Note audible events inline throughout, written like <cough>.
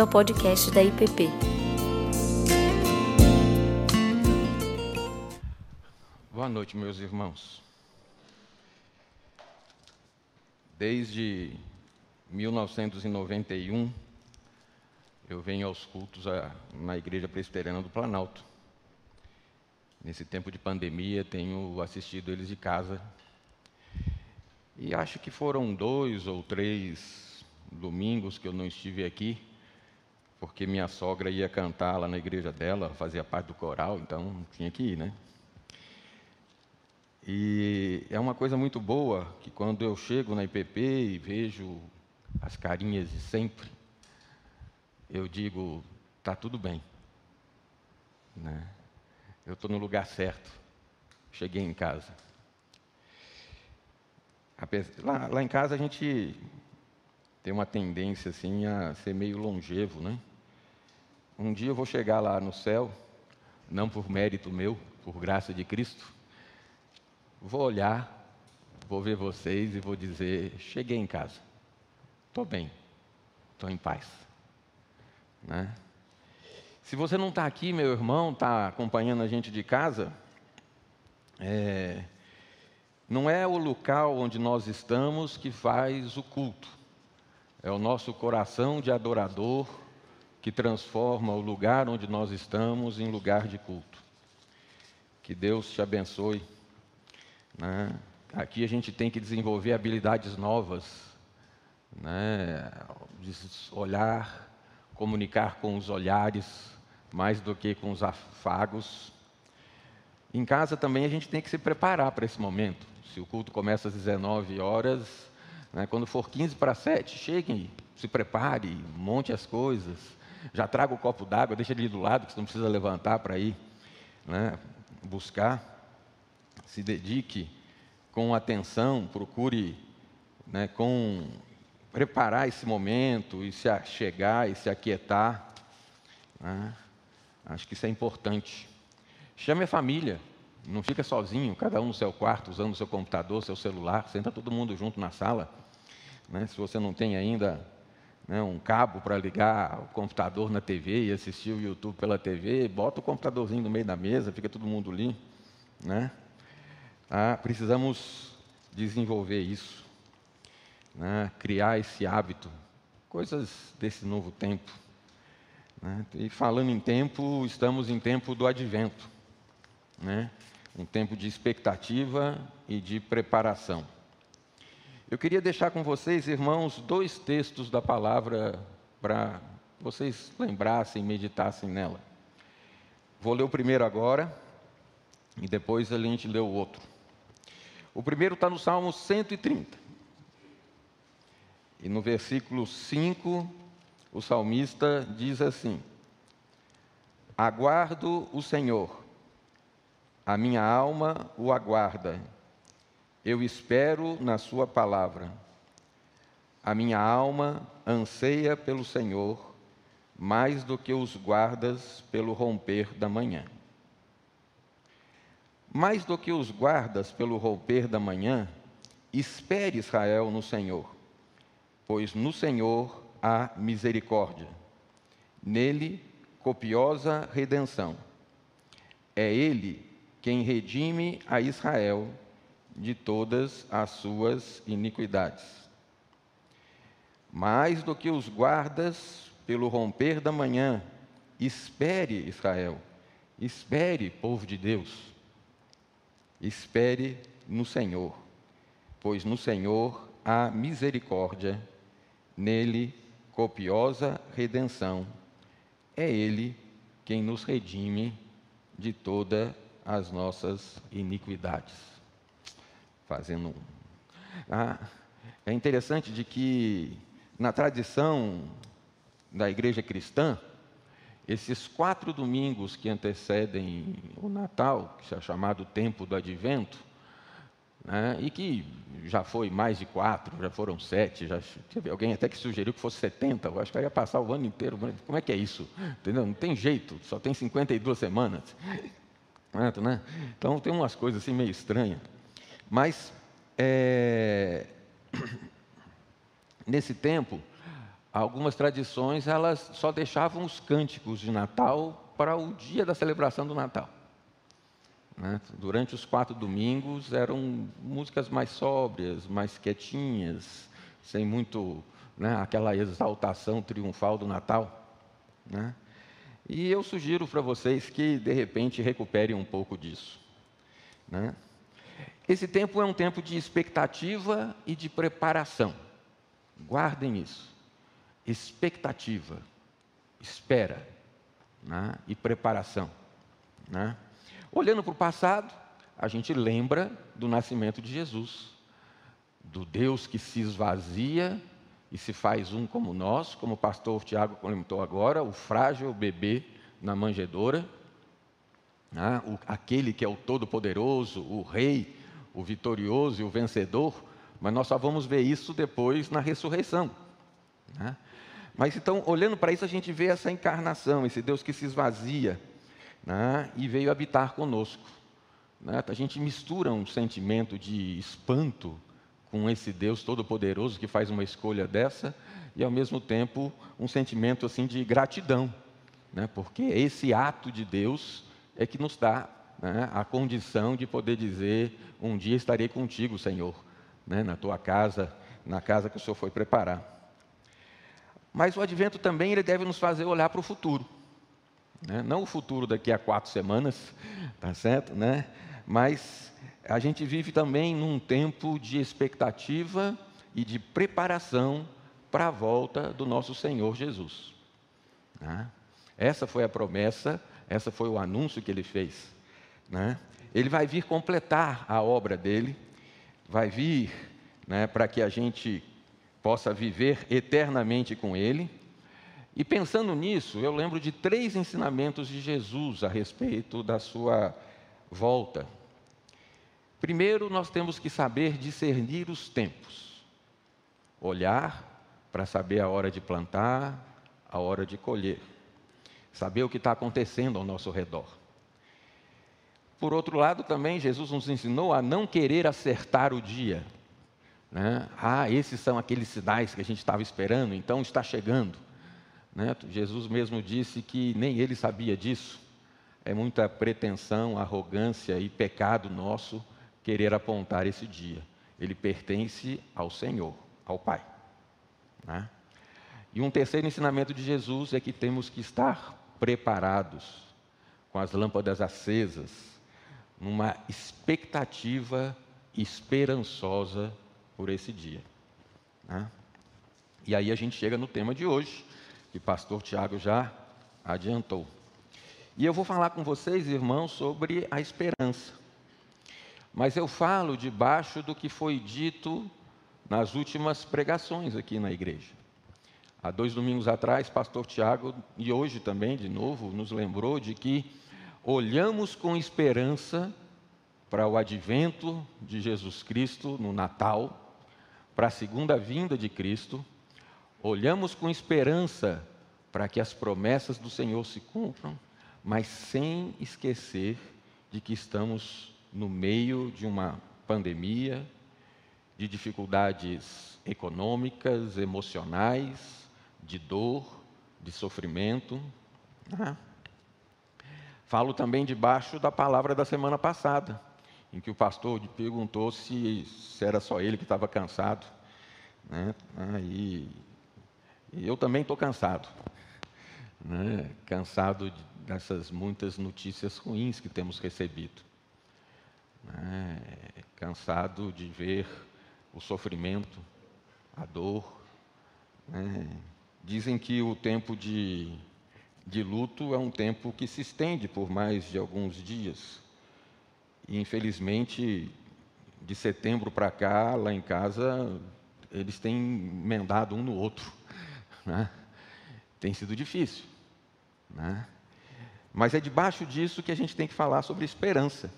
bem-vindo ao podcast da IPP. Boa noite, meus irmãos. Desde 1991, eu venho aos cultos na Igreja Presbiteriana do Planalto. Nesse tempo de pandemia, tenho assistido eles de casa. E acho que foram dois ou três domingos que eu não estive aqui, porque minha sogra ia cantar lá na igreja dela, fazia parte do coral, então tinha que ir, né? E é uma coisa muito boa que quando eu chego na IPP e vejo as carinhas de sempre, eu digo, tá tudo bem. Né? Eu estou no lugar certo. Cheguei em casa. Lá, lá, em casa a gente tem uma tendência assim a ser meio longevo, né? Um dia eu vou chegar lá no céu, não por mérito meu, por graça de Cristo, vou olhar, vou ver vocês e vou dizer: cheguei em casa, estou bem, estou em paz. Né? Se você não está aqui, meu irmão, está acompanhando a gente de casa, é, não é o local onde nós estamos que faz o culto, é o nosso coração de adorador que transforma o lugar onde nós estamos em lugar de culto. Que Deus te abençoe. Né? Aqui a gente tem que desenvolver habilidades novas, né? olhar, comunicar com os olhares, mais do que com os afagos. Em casa também a gente tem que se preparar para esse momento. Se o culto começa às 19 horas, né? quando for 15 para 7, cheguem, se prepare, monte as coisas. Já traga o copo d'água, deixa ele do lado, que você não precisa levantar para ir né? buscar se dedique com atenção, procure né, com preparar esse momento e se chegar e se aquietar. Né? Acho que isso é importante. Chame a família, não fica sozinho, cada um no seu quarto, usando o seu computador, seu celular, senta todo mundo junto na sala. Né? Se você não tem ainda né, um cabo para ligar o computador na TV e assistir o YouTube pela TV, bota o computadorzinho no meio da mesa, fica todo mundo ali. Né? Ah, precisamos desenvolver isso, né? criar esse hábito, coisas desse novo tempo. Né? E falando em tempo, estamos em tempo do advento, né? um tempo de expectativa e de preparação. Eu queria deixar com vocês, irmãos, dois textos da palavra para vocês lembrassem, meditassem nela. Vou ler o primeiro agora e depois a gente lê o outro. O primeiro está no Salmo 130. E no versículo 5, o salmista diz assim: Aguardo o Senhor, a minha alma o aguarda, eu espero na Sua palavra. A minha alma anseia pelo Senhor, mais do que os guardas pelo romper da manhã. Mais do que os guardas pelo romper da manhã, espere Israel no Senhor, pois no Senhor há misericórdia, nele copiosa redenção. É Ele quem redime a Israel de todas as suas iniquidades. Mais do que os guardas pelo romper da manhã, espere Israel, espere, povo de Deus Espere no Senhor, pois no Senhor há misericórdia, nele copiosa redenção. É Ele quem nos redime de todas as nossas iniquidades. Fazendo. Ah, é interessante de que na tradição da igreja cristã, esses quatro domingos que antecedem o Natal, que é chamado tempo do Advento, né, e que já foi mais de quatro, já foram sete, já teve alguém até que sugeriu que fosse 70, eu acho que ia passar o ano inteiro. Como é que é isso? Entendeu? Não tem jeito, só tem 52 semanas. Né? Então tem umas coisas assim meio estranhas. Mas é... <coughs> nesse tempo, algumas tradições elas só deixavam os cânticos de Natal para o dia da celebração do Natal. Né? Durante os quatro domingos eram músicas mais sóbrias, mais quietinhas, sem muito né, aquela exaltação triunfal do Natal. Né? E eu sugiro para vocês que, de repente, recuperem um pouco disso. Né? Esse tempo é um tempo de expectativa e de preparação. Guardem isso. Expectativa, espera né? e preparação. Né? Olhando para o passado, a gente lembra do nascimento de Jesus, do Deus que se esvazia e se faz um como nós, como o pastor Tiago comentou agora, o frágil bebê na manjedoura, né? o, aquele que é o todo-poderoso, o rei, o vitorioso e o vencedor, mas nós só vamos ver isso depois na ressurreição. Né? Mas então, olhando para isso, a gente vê essa encarnação, esse Deus que se esvazia né? e veio habitar conosco. Né? A gente mistura um sentimento de espanto com esse Deus todo-poderoso que faz uma escolha dessa e ao mesmo tempo um sentimento assim de gratidão, né? Porque esse ato de Deus é que nos dá né, a condição de poder dizer: um dia estarei contigo, Senhor, né, na tua casa, na casa que o Senhor foi preparar. Mas o Advento também ele deve nos fazer olhar para o futuro, né? não o futuro daqui a quatro semanas, tá certo, né? Mas a gente vive também num tempo de expectativa e de preparação para a volta do nosso Senhor Jesus. Né? Essa foi a promessa, essa foi o anúncio que ele fez. Né? Ele vai vir completar a obra dele, vai vir né, para que a gente possa viver eternamente com ele. E pensando nisso, eu lembro de três ensinamentos de Jesus a respeito da sua volta. Primeiro, nós temos que saber discernir os tempos. Olhar para saber a hora de plantar, a hora de colher. Saber o que está acontecendo ao nosso redor. Por outro lado, também Jesus nos ensinou a não querer acertar o dia. Né? Ah, esses são aqueles sinais que a gente estava esperando, então está chegando. Né? Jesus mesmo disse que nem ele sabia disso. É muita pretensão, arrogância e pecado nosso querer apontar esse dia. Ele pertence ao Senhor, ao Pai. Né? E um terceiro ensinamento de Jesus é que temos que estar preparados, com as lâmpadas acesas, numa expectativa esperançosa por esse dia. Né? E aí a gente chega no tema de hoje, que o pastor Tiago já adiantou. E eu vou falar com vocês, irmãos, sobre a esperança. Mas eu falo debaixo do que foi dito nas últimas pregações aqui na igreja. Há dois domingos atrás, pastor Tiago, e hoje também, de novo, nos lembrou de que olhamos com esperança para o advento de Jesus Cristo no Natal, para a segunda vinda de Cristo, olhamos com esperança para que as promessas do Senhor se cumpram, mas sem esquecer de que estamos no meio de uma pandemia, de dificuldades econômicas, emocionais, de dor, de sofrimento. Né? Falo também debaixo da palavra da semana passada, em que o pastor perguntou se, se era só ele que estava cansado. Né? E, e eu também estou cansado. Né? Cansado dessas muitas notícias ruins que temos recebido né, cansado de ver o sofrimento, a dor. Né. Dizem que o tempo de, de luto é um tempo que se estende por mais de alguns dias. E, infelizmente, de setembro para cá, lá em casa, eles têm emendado um no outro. <laughs> Né? Tem sido difícil. Né? Mas é debaixo disso que a gente tem que falar sobre esperança.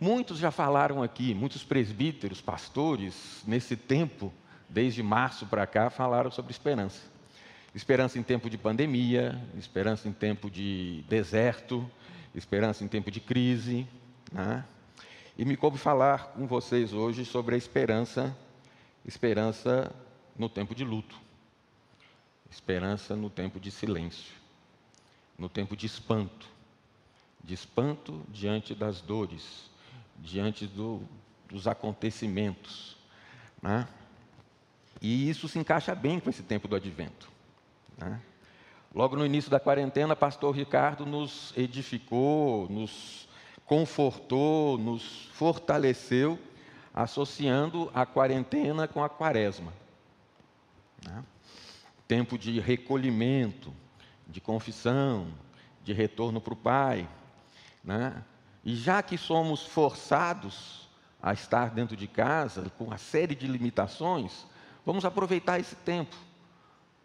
Muitos já falaram aqui, muitos presbíteros, pastores, nesse tempo, desde março para cá, falaram sobre esperança. Esperança em tempo de pandemia, esperança em tempo de deserto, esperança em tempo de crise. Né? E me coube falar com vocês hoje sobre a esperança, esperança no tempo de luto. esperança no tempo de silêncio, no tempo de espanto, de espanto diante das dores, diante do, dos acontecimentos. Né? E isso se encaixa bem com esse tempo do advento. Né? Logo no início da quarentena, pastor Ricardo nos edificou, nos confortou, nos fortaleceu, associando a quarentena com a quaresma. Né? Tempo de recolhimento, de confissão, de retorno para o Pai. Né? E já que somos forçados a estar dentro de casa, com uma série de limitações, vamos aproveitar esse tempo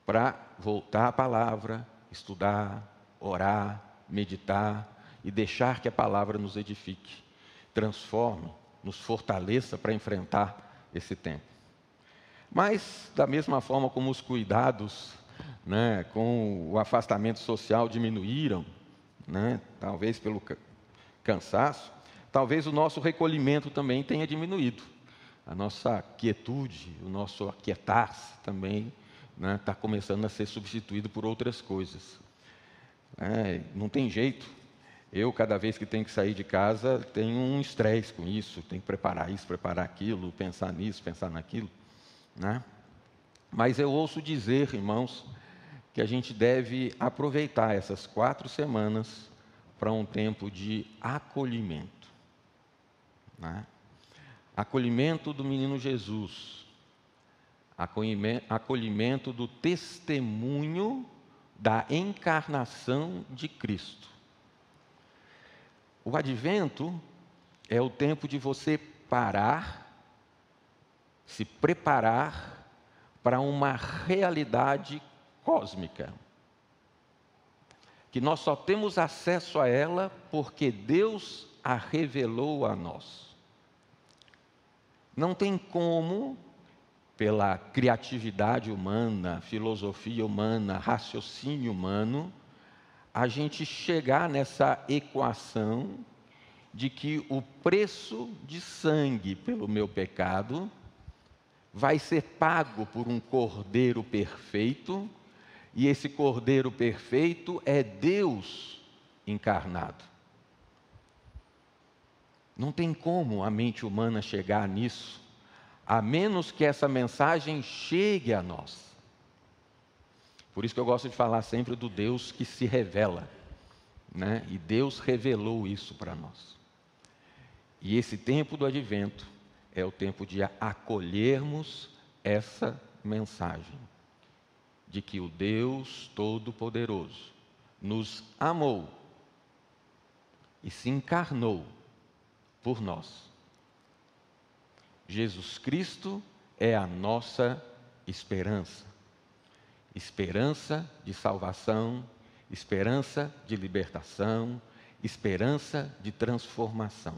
para voltar à palavra, estudar, orar, meditar e deixar que a palavra nos edifique, transforme, nos fortaleça para enfrentar esse tempo. Mas, da mesma forma como os cuidados né, com o afastamento social diminuíram, né, talvez pelo cansaço, talvez o nosso recolhimento também tenha diminuído. A nossa quietude, o nosso aquietar-se também está né, tá começando a ser substituído por outras coisas. É, não tem jeito. Eu, cada vez que tenho que sair de casa, tenho um estresse com isso, tenho que preparar isso, preparar aquilo, pensar nisso, pensar naquilo. Né? Mas eu ouço dizer, irmãos, que a gente deve aproveitar essas quatro semanas para um tempo de acolhimento. Né? Acolhimento do menino Jesus, acolhimento do testemunho da encarnação de Cristo. O advento é o tempo de você parar, se preparar para uma realidade cósmica, que nós só temos acesso a ela porque Deus a revelou a nós. Não tem como pela criatividade humana, filosofia humana, raciocínio humano, a gente chegar nessa equação de que o preço de sangue pelo meu pecado vai ser pago por um cordeiro perfeito, e esse cordeiro perfeito é Deus encarnado. Não tem como a mente humana chegar nisso a menos que essa mensagem chegue a nós. Por isso que eu gosto de falar sempre do Deus que se revela, né? E Deus revelou isso para nós. E esse tempo do advento é o tempo de acolhermos essa mensagem de que o Deus Todo-Poderoso nos amou e se encarnou por nós Jesus Cristo é a nossa esperança. Esperança de salvação, esperança de libertação, esperança de transformação.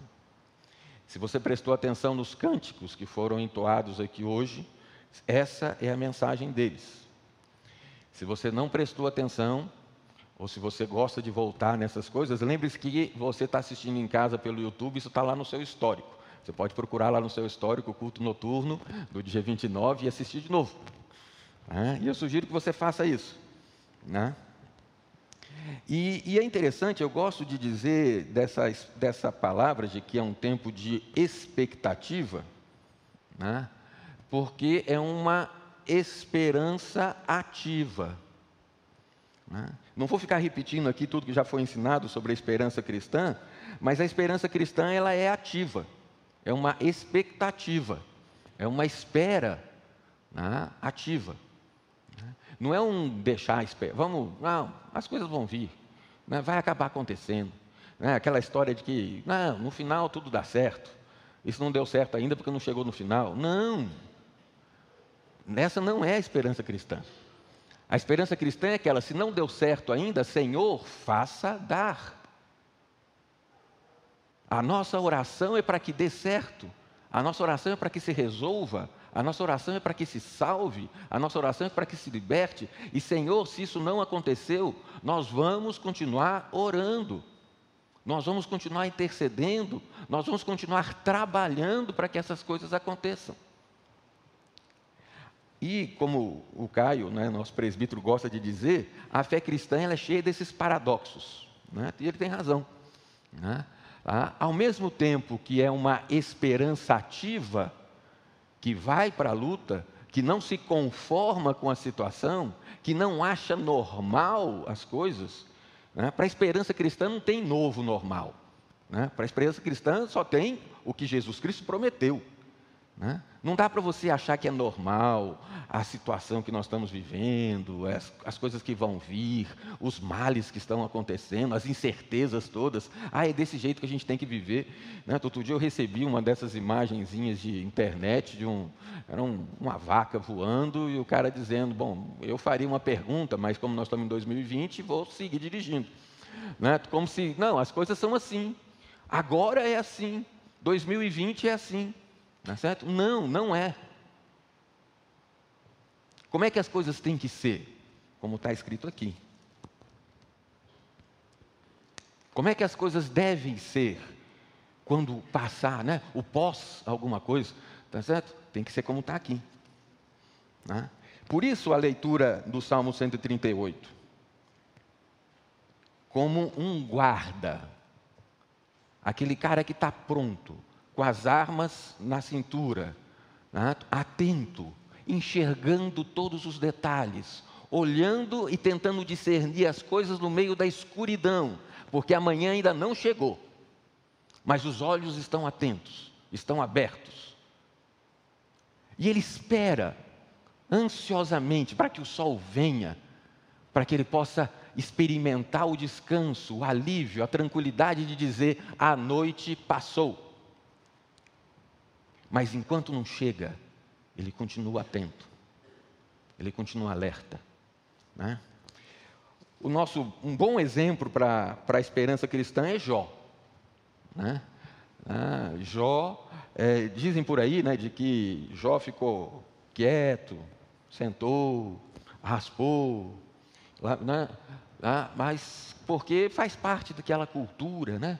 Se você prestou atenção nos cânticos que foram entoados aqui hoje, essa é a mensagem deles. Se você não prestou atenção, ou se você gosta de voltar nessas coisas, lembre-se que você está assistindo em casa pelo YouTube, isso está lá no seu histórico. Você pode procurar lá no seu histórico o culto noturno do dia 29 e assistir de novo. Né? E eu sugiro que você faça isso. Né? E, e, é interessante, eu gosto de dizer dessa, dessa palavra de que é um tempo de expectativa, né? porque é uma esperança ativa. Né? Não vou ficar repetindo aqui tudo que já foi ensinado sobre a esperança cristã, mas a esperança cristã ela é ativa é uma expectativa, é uma espera né, ativa. Né. Não é um deixar esperar, vamos, não, as coisas vão vir, né, vai acabar acontecendo. Né, aquela história de que, não, no final tudo dá certo, isso não deu certo ainda porque não chegou no final. Não, essa não é a esperança cristã. A esperança cristã é aquela, se não deu certo ainda, Senhor, faça dar. A nossa oração é para que dê certo, a nossa oração é para que se resolva, a nossa oração é para que se salve, a nossa oração é para que se liberte. E Senhor, se isso não aconteceu, nós vamos continuar orando, nós vamos continuar intercedendo, nós vamos continuar trabalhando para que essas coisas aconteçam. E, como o Caio, né, nosso presbítero, gosta de dizer, a fé cristã é cheia desses paradoxos. Né? E ele tem razão. Né? Ah, ao mesmo tempo que é uma esperança ativa, que vai para a luta, que não se conforma com a situação, que não acha normal as coisas, né? para a esperança cristã não tem novo normal. Né? Para a esperança cristã só tem o que Jesus Cristo prometeu. Né? Não dá para você achar que é normal a situação que nós estamos vivendo, as, as, coisas que vão vir, os males que estão acontecendo, as incertezas todas. Ah, é desse jeito que a gente tem que viver. Né? Outro dia eu recebi uma dessas imagenzinhas de internet, de um, era um, uma vaca voando e o cara dizendo: Bom, eu faria uma pergunta, mas como nós estamos em 2020, vou seguir dirigindo. Né? Como se, não, as coisas são assim. Agora é assim. 2020 é assim. Não é certo? Não, não é. Como é que as coisas têm que ser? Como está escrito aqui. Como é que as coisas devem ser quando passar, né? O pós alguma coisa, tá certo? Tem que ser como está aqui. Né? Por isso a leitura do Salmo 138, como um guarda, aquele cara que está pronto com as armas na cintura, né? atento, enxergando todos os detalhes, olhando e tentando discernir as coisas no meio da escuridão, porque amanhã ainda não chegou. Mas os olhos estão atentos, estão abertos. E ele espera ansiosamente para que o sol venha, para que ele possa experimentar o descanso, o alívio, a tranquilidade de dizer: a noite passou. Mas enquanto não chega, ele continua atento, ele continua alerta. Né? O nosso, um bom exemplo para a esperança cristã é Jó. Né? Ah, Jó, é, dizem por aí né, de que Jó ficou quieto, sentou, raspou, né? ah, mas porque faz parte daquela cultura, né?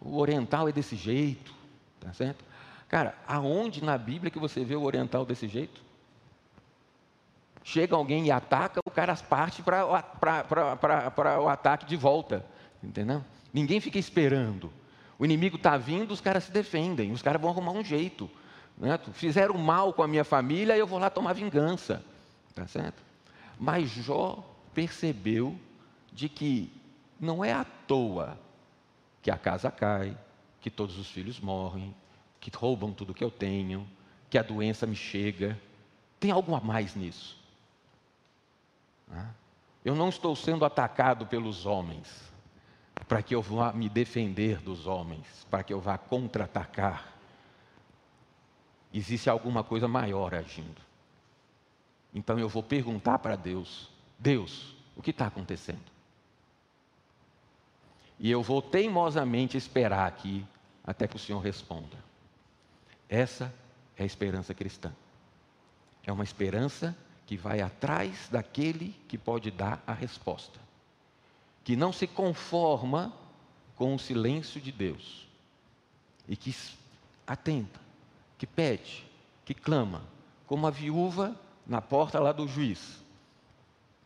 O oriental é desse jeito, tá certo? Cara, aonde na Bíblia que você vê o oriental desse jeito? Chega alguém e ataca, o cara parte para o ataque de volta. Entendeu? Ninguém fica esperando. O inimigo está vindo, os caras se defendem, os caras vão arrumar um jeito. Né? Fizeram mal com a minha família, eu vou lá tomar vingança. Tá certo? Mas Jó percebeu de que não é à toa que a casa cai, que todos os filhos morrem, que roubam tudo que eu tenho, que a doença me chega. Tem algo a mais nisso. Eu não estou sendo atacado pelos homens para que eu vá me defender dos homens, para que eu vá contra-atacar. Existe alguma coisa maior agindo. Então eu vou perguntar para Deus: Deus, o que está acontecendo? E eu vou teimosamente esperar aqui até que o Senhor responda. Essa é a esperança cristã. É uma esperança que vai atrás daquele que pode dar a resposta, que não se conforma com o silêncio de Deus e que atenta, que pede, que clama, como a viúva na porta lá do juiz.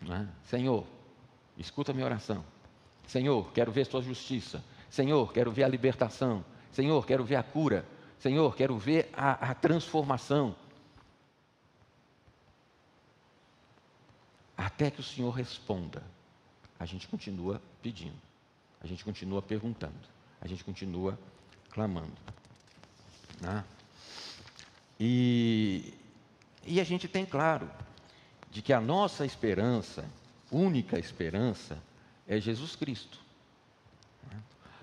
É? Senhor, escuta minha oração. Senhor, quero ver sua justiça. Senhor, quero ver a libertação. Senhor, quero ver a cura. Senhor, quero ver a, a transformação. Até que o Senhor responda, a gente continua pedindo, a gente continua perguntando, a gente continua clamando. Né? E, e a gente tem claro de que a nossa esperança, única esperança, é Jesus Cristo. Né?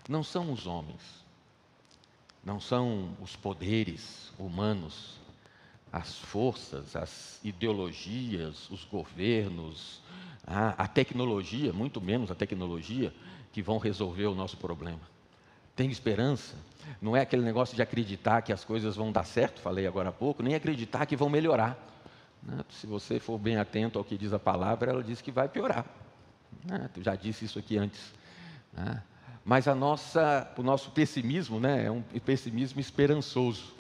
Não são os homens não são os poderes humanos, as forças, as ideologias, os governos, a, a, tecnologia, muito menos a tecnologia, que vão resolver o nosso problema. Tem esperança. Não é aquele negócio de acreditar que as coisas vão dar certo, falei agora há pouco, nem acreditar que vão melhorar. Né? Se você for bem atento ao que diz a palavra, ela diz que vai piorar. Né? Tu já disse isso aqui antes. Mas a nossa, o nosso pessimismo né, é um pessimismo esperançoso,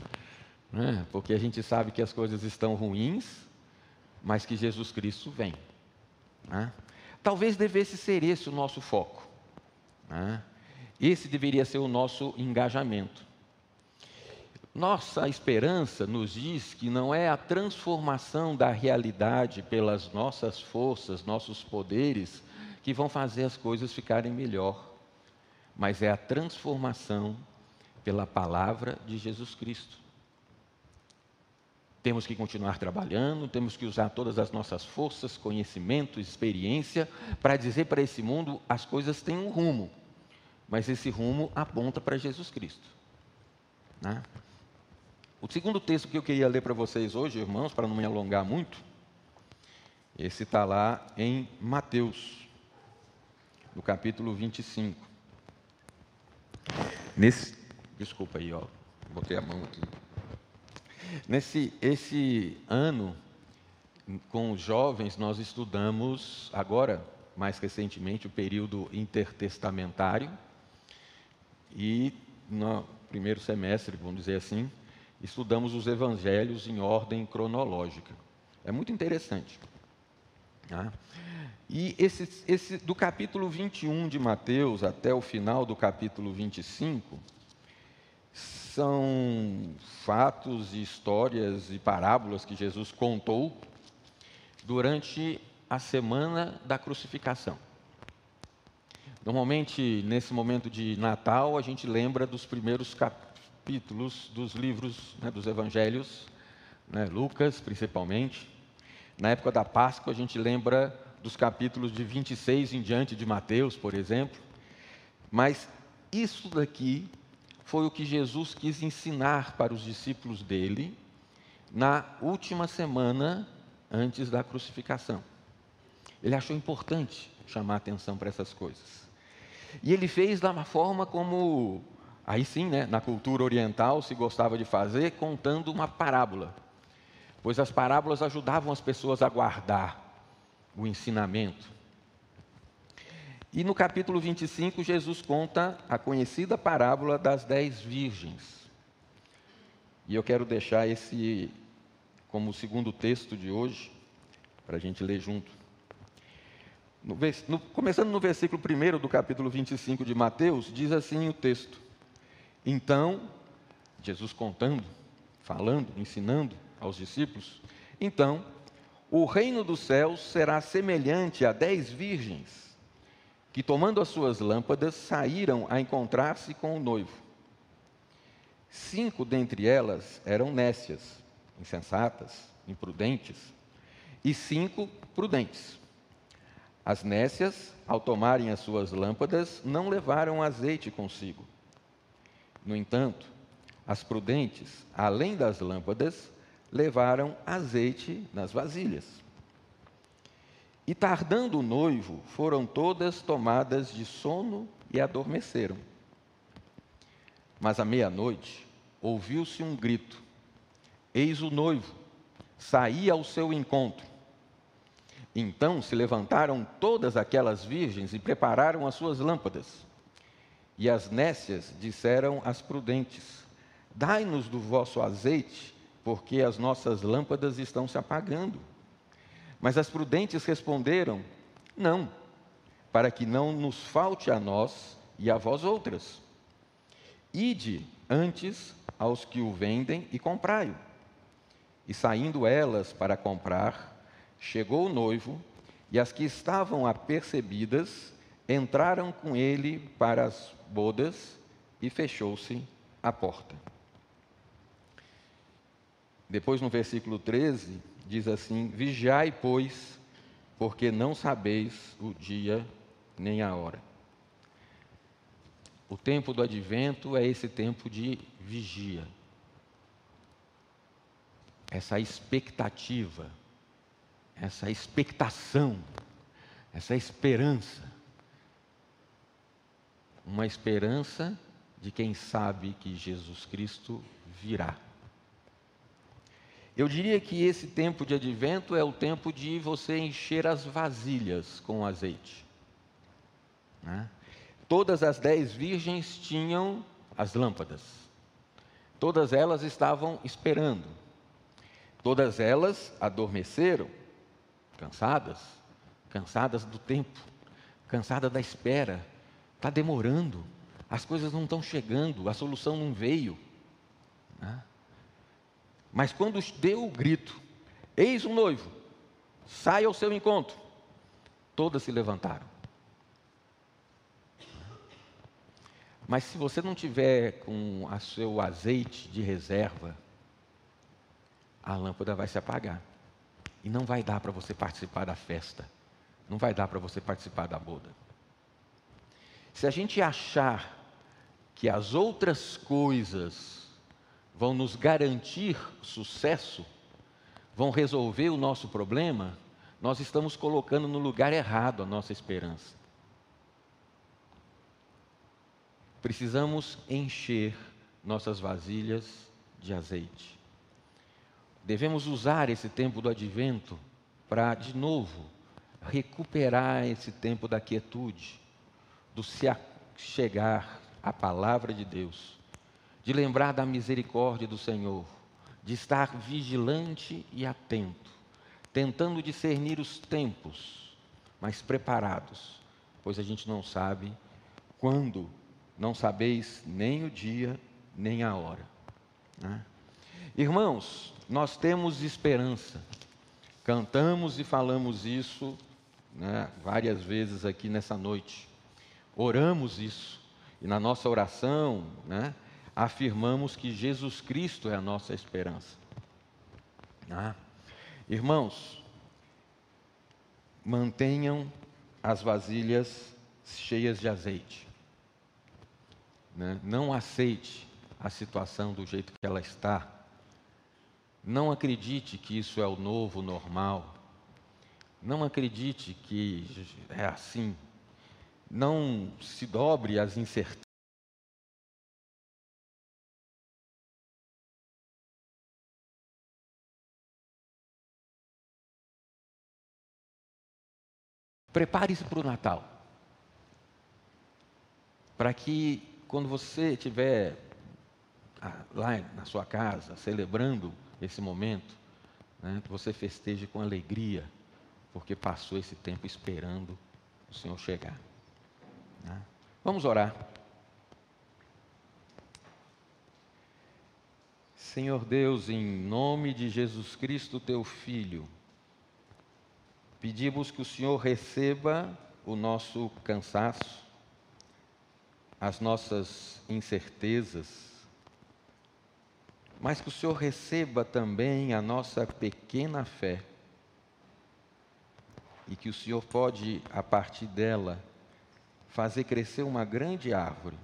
né, porque a gente sabe que as coisas estão ruins, mas que Jesus Cristo vem. Né? Talvez devesse ser esse o nosso foco. Né? Esse deveria ser o nosso engajamento. Nossa esperança nos diz que não é a transformação da realidade pelas nossas forças, nossos poderes, que vão fazer as coisas ficarem melhor, mas é a transformação pela palavra de Jesus Cristo. Temos que continuar trabalhando, temos que usar todas as nossas forças, conhecimento, experiência, para dizer para esse mundo as coisas têm um rumo, mas esse rumo aponta para Jesus Cristo. Né? O segundo texto que eu queria ler para vocês hoje, irmãos, para não me alongar muito, esse está lá em Mateus, no capítulo 25. Nesse, desculpa aí, ó, botei a mão aqui. Nesse esse ano, com os jovens, nós estudamos agora, mais recentemente, o período intertestamentário. E no primeiro semestre, vamos dizer assim, estudamos os evangelhos em ordem cronológica. É muito interessante. Tá? E esse, esse, do capítulo 21 de Mateus até o final do capítulo 25, são fatos e histórias e parábolas que Jesus contou durante a semana da crucificação. Normalmente, nesse momento de Natal, a gente lembra dos primeiros capítulos dos livros né, dos evangelhos, né, Lucas principalmente. Na época da Páscoa, a gente lembra dos capítulos de 26 em diante de Mateus, por exemplo. Mas isso daqui foi o que Jesus quis ensinar para os discípulos dele na última semana antes da crucificação. Ele achou importante chamar atenção para essas coisas. E ele fez da forma como, aí sim, né, na cultura oriental se gostava de fazer, contando uma parábola. Pois as parábolas ajudavam as pessoas a guardar o ensinamento. E no capítulo 25, Jesus conta a conhecida parábola das dez virgens. E eu quero deixar esse como segundo texto de hoje, para a gente ler junto. No, no, começando no versículo 1 do capítulo 25 de Mateus, diz assim o texto: Então, Jesus contando, falando, ensinando aos discípulos, então o reino dos céus será semelhante a dez virgens que, tomando as suas lâmpadas, saíram a encontrar-se com o noivo. Cinco dentre elas eram nécias, insensatas, imprudentes, e cinco prudentes. As nécias, ao tomarem as suas lâmpadas, não levaram azeite consigo. No entanto, as prudentes, além das lâmpadas, levaram azeite nas vasilhas. E tardando o noivo, foram todas tomadas de sono e adormeceram. Mas à meia-noite, ouviu-se um grito: Eis o noivo, saía ao seu encontro. Então se levantaram todas aquelas virgens e prepararam as suas lâmpadas. E as nécias disseram às prudentes: Dai-nos do vosso azeite, porque as nossas lâmpadas estão se apagando. Mas as prudentes responderam: Não, para que não nos falte a nós e a vós outras. Ide antes aos que o vendem e comprai-o. E saindo elas para comprar, chegou o noivo, e as que estavam apercebidas entraram com ele para as bodas, e fechou-se a porta. Depois, no versículo 13, diz assim: Vigiai, pois, porque não sabeis o dia nem a hora. O tempo do advento é esse tempo de vigia. Essa expectativa, essa expectação, essa esperança. Uma esperança de quem sabe que Jesus Cristo virá. Eu diria que esse tempo de advento é o tempo de você encher as vasilhas com azeite. Né? Todas as dez virgens tinham as lâmpadas. Todas elas estavam esperando. Todas elas adormeceram, cansadas, cansadas do tempo, cansadas da espera. Está demorando, as coisas não estão chegando, a solução não veio. Né? Mas quando deu o grito, eis um noivo, sai ao seu encontro, todas se levantaram. Mas se você não tiver com o seu azeite de reserva, a lâmpada vai se apagar. E não vai dar para você participar da festa. Não vai dar para você participar da boda. Se a gente achar que as outras coisas vão nos garantir sucesso, vão resolver o nosso problema, nós estamos colocando no lugar errado a nossa esperança. precisamos encher nossas vasilhas de azeite. Devemos usar esse tempo do advento para, de novo, recuperar esse tempo da quietude, do se chegar à palavra de Deus, de lembrar da misericórdia do Senhor, de estar vigilante e atento, tentando discernir os tempos, mas preparados, pois a gente não sabe quando não sabeis nem o dia, nem a hora. Né? Irmãos, nós temos esperança. Cantamos e falamos isso né, várias vezes aqui nessa noite. Oramos isso. E na nossa oração, né, afirmamos que Jesus Cristo é a nossa esperança. Né? Irmãos, mantenham as vasilhas cheias de azeite. Né? Não aceite a situação do jeito que ela está. Não acredite que isso é o novo normal. Não acredite que é assim. Não se dobre às incertezas. Prepare-se para o Natal. Para que quando você estiver ah, lá na sua casa, celebrando esse momento, né, você festeje com alegria, porque passou esse tempo esperando o Senhor chegar. Né? Vamos orar. Senhor Deus, em nome de Jesus Cristo, teu Filho, pedimos que o Senhor receba o nosso cansaço, as nossas incertezas, mas que o Senhor receba também a nossa pequena fé e que o Senhor pode, a partir dela, fazer crescer uma grande árvore.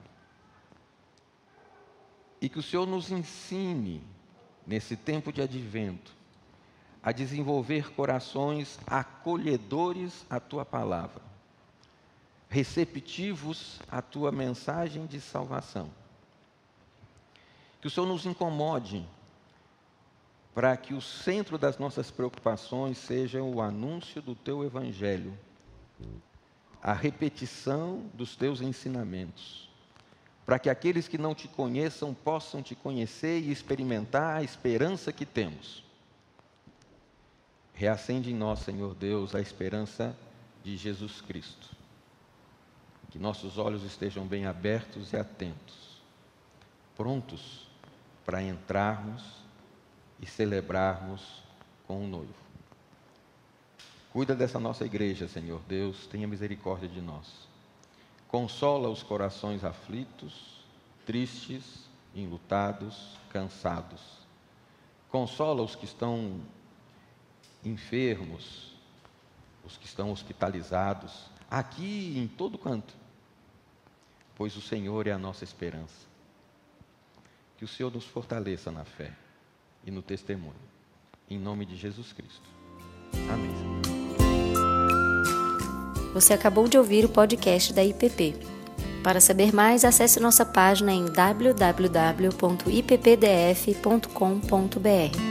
E que o Senhor nos ensine, nesse tempo de advento, a desenvolver corações acolhedores à tua palavra receptivos à tua mensagem de salvação. Que o Senhor nos incomode para que o centro das nossas preocupações seja o anúncio do teu evangelho, a repetição dos teus ensinamentos, para que aqueles que não te conheçam possam te conhecer e experimentar a esperança que temos. Reacende em nós, Senhor Deus, a esperança de Jesus Cristo que nossos olhos estejam bem abertos e atentos, prontos para entrarmos e celebrarmos com o noivo. Cuida dessa nossa igreja, Senhor Deus, tenha misericórdia de nós. Consola os corações aflitos, tristes, enlutados, cansados. Consola os que estão enfermos, os que estão hospitalizados, aqui em todo canto pois o Senhor é a nossa esperança. Que o Senhor nos fortaleça na fé e no testemunho. Em nome de Jesus Cristo. Amém. Você acabou de ouvir o podcast da IPP. Para saber mais, acesse nossa página em www.ippdf.com.br.